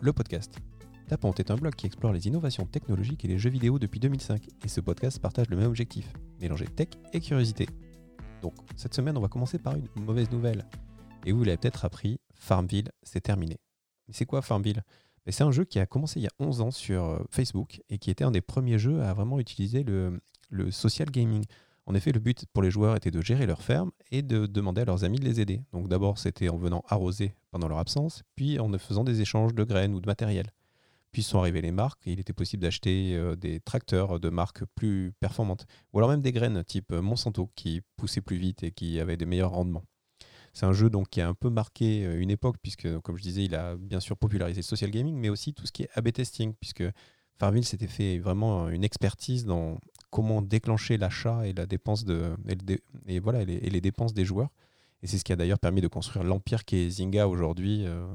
Le podcast. Tapant est un blog qui explore les innovations technologiques et les jeux vidéo depuis 2005, et ce podcast partage le même objectif, mélanger tech et curiosité. Donc, cette semaine, on va commencer par une mauvaise nouvelle. Et vous l'avez peut-être appris, Farmville, c'est terminé. Mais c'est quoi Farmville? C'est un jeu qui a commencé il y a 11 ans sur euh, Facebook et qui était un des premiers jeux à vraiment utiliser le social gaming. En effet, le but pour les joueurs était de gérer leur ferme et de demander à leurs amis de les aider. Donc d'abord, c'était en venant arroser pendant leur absence, puis en faisant des échanges de graines ou de matériel. Puis sont arrivées les marques et il était possible d'acheter euh, des tracteurs de marques plus performantes, ou alors même des graines type Monsanto qui poussaient plus vite et qui avaient des meilleurs rendements. C'est un jeu donc qui a un peu marqué euh, une époque, puisque, comme je disais, il a bien sûr popularisé le social gaming, mais aussi tout ce qui est A-B testing, puisque Farmville s'était fait vraiment une expertise dans comment déclencher l'achat et la dépense de et, voilà et les, dépenses des joueurs. Et c'est ce qui a d'ailleurs permis de construire l'empire qui est Zynga aujourd'hui euh,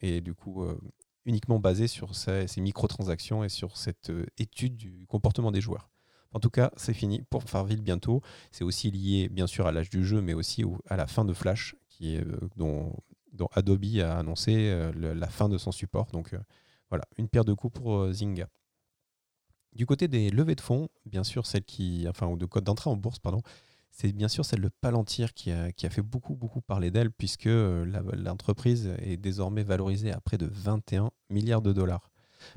et du coup euh, uniquement basé sur ces, microtransactions et sur cette euh, étude du comportement des joueurs. En tout cas, c'est fini pour Farmville bientôt. C'est aussi lié bien sûr à l'âge du jeu, mais aussi à la fin de Flash, qui dont, Adobe a annoncé la fin de son support. Donc voilà, une paire de coups pour Zynga. Du côté des levées de fonds, bien sûr, celle qui, enfin, ou de code d'entrée en bourse, pardon, c'est bien sûr celle de Palantir qui a, fait beaucoup, beaucoup parler d'elle, puisque euh, l'entreprise est désormais valorisée à près de 21 milliards de dollars.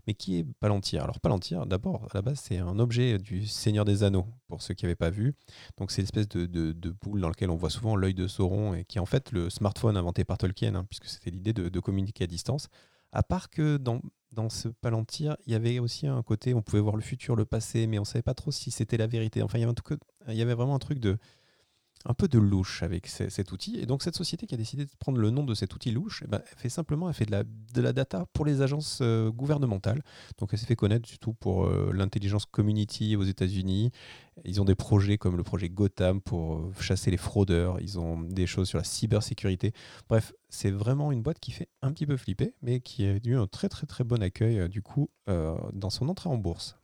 Mais qui est Palantir? Alors Palantir, d'abord, à la base, c'est un objet du Seigneur des Anneaux, pour ceux qui n'avaient pas vu. Donc c'est l'espèce de, de, boule dans laquelle on voit souvent l'œil de Sauron, et qui est en fait le smartphone inventé par Tolkien, hein, puisque c'était l'idée de, communiquer à distance. À part que dans dans ce Palantir, il y avait aussi un côté, on pouvait voir le futur, le passé, mais on savait pas trop si c'était la vérité. Enfin, il y avait, il y avait vraiment un truc de, un peu de louche avec cet outil. Et donc cette société qui a décidé de prendre le nom de cet outil louche, eh ben, elle fait simplement elle fait de la, de la data pour les agences euh, gouvernementales. Donc elle s'est fait connaître surtout pour euh, l'intelligence community aux États-Unis. Ils ont des projets comme le projet Gotham pour euh, chasser les fraudeurs. Ils ont des choses sur la cybersécurité. Bref, c'est vraiment une boîte qui fait un petit peu flipper, mais qui a eu un très très très bon accueil du coup dans son entrée en bourse.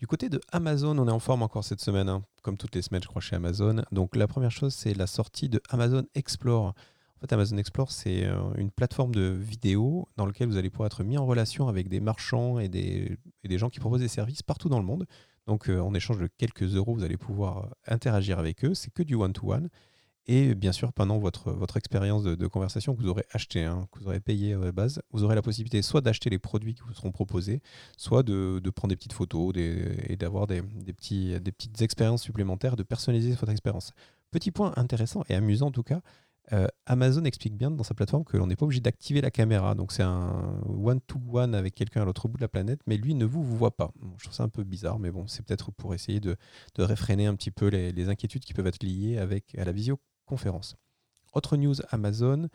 Du côté de Amazon, on est en forme encore cette semaine, hein, comme toutes les semaines, je crois, chez Amazon. Donc la première chose, c'est la sortie de Amazon Explore. En fait, Amazon Explore, c'est euh, une plateforme de vidéo dans laquelle vous allez pouvoir être mis en relation avec des marchands et des, gens qui proposent des services partout dans le monde. Donc, euh, en échange de quelques euros, vous allez pouvoir interagir avec eux. C'est que du one-to-one. Et bien sûr, pendant votre, votre expérience de, conversation que vous aurez acheté, hein, que vous aurez payé à la base, vous aurez la possibilité soit d'acheter les produits qui vous seront proposés, soit de, prendre des petites photos et d'avoir des, petits, des petites expériences supplémentaires, de personnaliser votre expérience. Petit point intéressant et amusant en tout cas, euh, Amazon explique bien dans sa plateforme que l'on n'est pas obligé d'activer la caméra. Donc c'est un one-to-one avec quelqu'un à l'autre bout de la planète, mais lui ne vous, vous voit pas. je trouve ça un peu bizarre, mais bon, c'est peut-être pour essayer de, de réfréner un petit peu les, les, inquiétudes qui peuvent être liées avec, à la visio Autre news Amazon,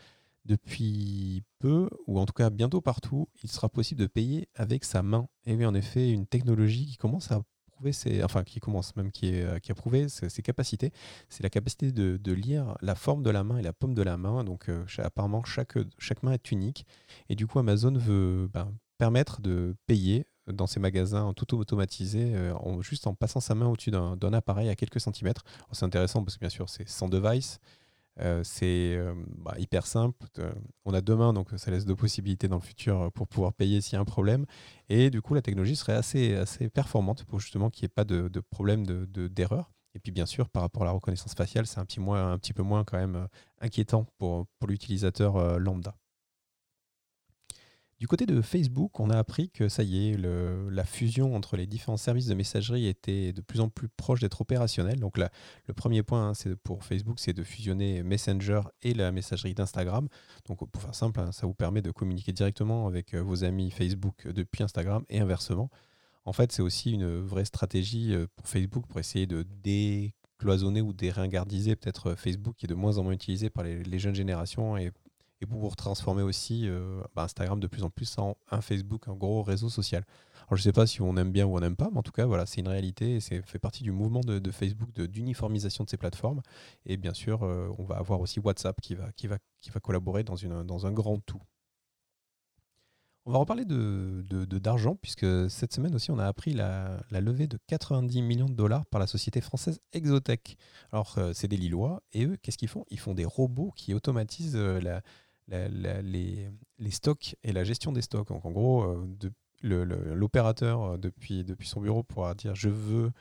depuis peu, ou en tout cas bientôt partout, il sera possible de payer avec sa main. Et oui, en effet, une technologie qui commence à prouver ses, enfin qui commence même, qui, est, qui a prouvé ses, capacités, c'est la capacité de, lire la forme de la main et la paume de la main. Donc euh, apparemment, chaque, chaque main est unique. Et du coup, Amazon veut ben, permettre de payer dans ces magasins tout automatisé, euh, juste en passant sa main au-dessus d'un appareil à quelques centimètres. C'est intéressant parce que bien sûr c'est sans device, euh, c'est euh, bah, hyper simple. on a deux mains, donc ça laisse deux possibilités dans le futur pour pouvoir payer s'il y a un problème. Et du coup, la technologie serait assez, assez performante pour justement qu'il n'y ait pas de, de problème d'erreur. De, et puis bien sûr, par rapport à la reconnaissance faciale, c'est un, petit peu moins quand même inquiétant pour l'utilisateur lambda. Du côté de Facebook, on a appris que ça y est, la fusion entre les différents services de messagerie était de plus en plus proche d'être opérationnelle. Donc le premier point hein, pour Facebook, c'est de fusionner Messenger et la messagerie d'Instagram. Donc pour faire simple, hein, ça vous permet de communiquer directement avec euh, vos amis Facebook depuis Instagram et inversement. En fait, c'est aussi une vraie stratégie euh, pour Facebook pour essayer de décloisonner ou déringardiser peut-être euh, Facebook qui est de moins en moins utilisé par les, jeunes générations et pour transformer aussi euh, bah, Instagram de plus en plus en un Facebook, un gros réseau social. Alors je ne sais pas si on aime bien ou on n'aime pas, mais en tout cas voilà, c'est une réalité et c'est fait partie du mouvement de, de Facebook d'uniformisation de, ces plateformes. Et bien sûr, euh, on va avoir aussi WhatsApp qui va, qui va, qui va collaborer dans, une, dans un grand tout. On va reparler de, d'argent, puisque cette semaine aussi, on a appris la, levée de 90 millions de dollars par la société française Exotech. Alors, euh, c'est des Lillois, et eux, qu'est-ce qu'ils font? Ils font des robots qui automatisent la, les, stocks et la gestion des stocks. Donc en gros, l'opérateur depuis, depuis son bureau pourra dire je veux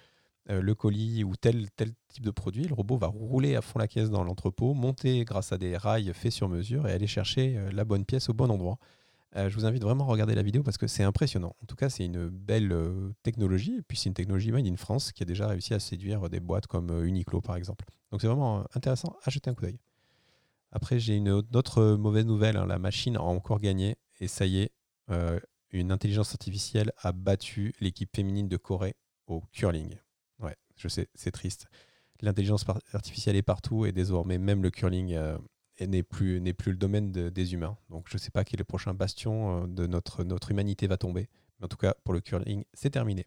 le colis ou tel, type de produit. Le robot va rouler à fond la caisse dans l'entrepôt, monter grâce à des rails faits sur mesure et aller chercher la bonne pièce au bon endroit. Euh, je vous invite vraiment à regarder la vidéo parce que c'est impressionnant. En tout cas, c'est une belle euh, technologie. Et puis, c'est une technologie made in France qui a déjà réussi à séduire des boîtes comme euh, Uniqlo, par exemple. Donc, c'est vraiment intéressant à jeter un coup d'œil. Après, j'ai une autre mauvaise nouvelle. Hein. La machine a encore gagné. Et ça y est, une intelligence artificielle a battu l'équipe féminine de Corée au curling. Ouais, je sais, c'est triste. L'intelligence artificielle est partout et désormais, même le curling n'est plus, n'est plus le domaine des humains. Donc je ne sais pas qui est le prochain bastion euh, de notre, notre humanité va tomber. Mais en tout cas, pour le curling, c'est terminé.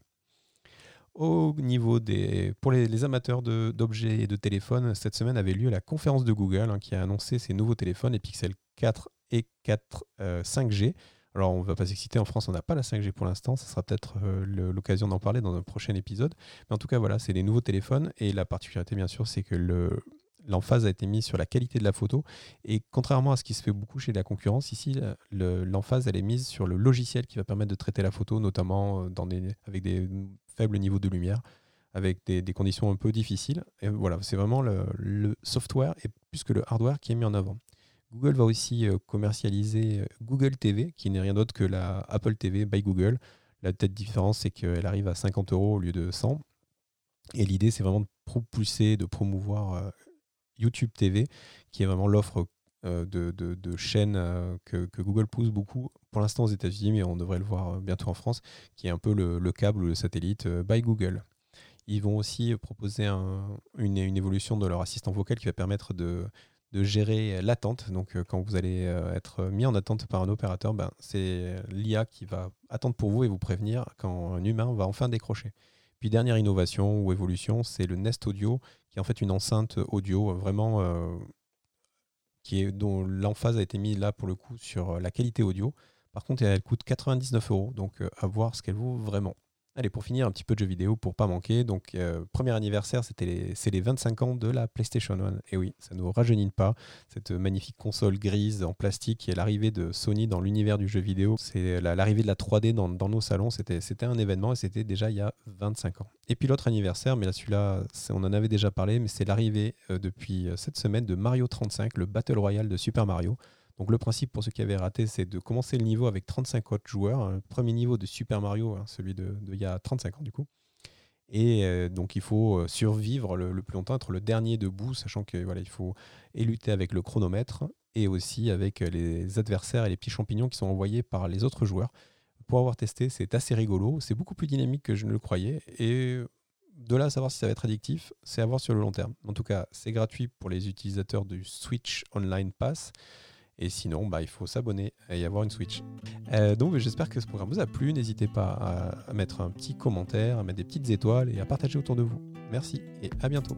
Au niveau des. Pour les, amateurs d'objets et de téléphones, cette semaine avait lieu la conférence de Google hein, qui a annoncé ses nouveaux téléphones, les Pixel 4 et 4 5G. Euh, Alors on ne va pas s'exciter, en France on n'a pas la 5G pour l'instant, ce sera peut-être euh, l'occasion d'en parler dans un prochain épisode. Mais en tout cas voilà, c'est les nouveaux téléphones et la particularité bien sûr c'est que le, l'emphase a été mise sur la qualité de la photo. Et contrairement à ce qui se fait beaucoup chez la concurrence, ici, l'emphase, elle est mise sur le logiciel qui va permettre de traiter la photo, notamment euh, dans des, avec des faibles niveaux de lumière, avec des, conditions un peu difficiles. Et voilà, c'est vraiment le, software et plus que le hardware qui est mis en avant. Google va aussi euh, commercialiser euh, Google TV, qui n'est rien d'autre que la Apple TV by Google. La tête différence, c'est qu'elle arrive à 50 euros au lieu de 100. Et l'idée, c'est vraiment de propulser, de promouvoir YouTube TV, qui est vraiment l'offre euh, de, chaînes euh, que, Google pousse beaucoup, pour l'instant aux États-Unis, mais on devrait le voir euh, bientôt en France, qui est un peu le, câble ou le satellite by Google. Ils vont aussi proposer une, évolution de leur assistant vocal qui va permettre de, gérer l'attente. Donc, quand vous allez être mis en attente par un opérateur, ben, c'est l'IA qui va attendre pour vous et vous prévenir quand un humain va enfin décrocher. Puis dernière innovation ou évolution, c'est le Nest Audio, qui est en fait une enceinte audio vraiment dont l'emphase a été mise là pour le coup sur la qualité audio. Par contre, elle coûte 99 euros, donc euh, à voir ce qu'elle vaut vraiment. Allez, pour finir, un petit peu de jeux vidéo pour pas manquer. Donc, euh, premier anniversaire, c'était les, c'est les 25 ans de la PlayStation 1. Et oui, ça ne nous rajeunit pas. Cette magnifique console grise en plastique qui est l'arrivée de Sony dans l'univers du jeu vidéo. C'est l'arrivée de la 3D dans, nos salons. C'était, un événement et c'était déjà il y a 25 ans. Et puis l'autre anniversaire, mais là celui-là, on en avait déjà parlé, mais c'est l'arrivée euh, depuis euh, cette semaine de Mario 35, le Battle Royale de Super Mario. Donc le principe pour ceux qui avaient raté, c'est de commencer le niveau avec 35 autres joueurs. Le premier niveau de Super Mario, hein, celui de, il y a 35 ans du coup. Et euh, donc il faut euh, survivre le, plus longtemps, être le dernier debout, sachant que voilà, il faut et lutter avec le chronomètre et aussi avec euh, les adversaires et les petits champignons qui sont envoyés par les autres joueurs. Pour avoir testé, c'est assez rigolo, c'est beaucoup plus dynamique que je ne le croyais. Et de là à savoir si ça va être addictif, c'est à voir sur le long terme. En tout cas, c'est gratuit pour les utilisateurs du Switch Online Pass. Et sinon, bah, il faut s'abonner et avoir une Switch. Euh, donc j'espère que ce programme vous a plu. N'hésitez pas à mettre un petit commentaire, à mettre des petites étoiles et à partager autour de vous. Merci et à bientôt.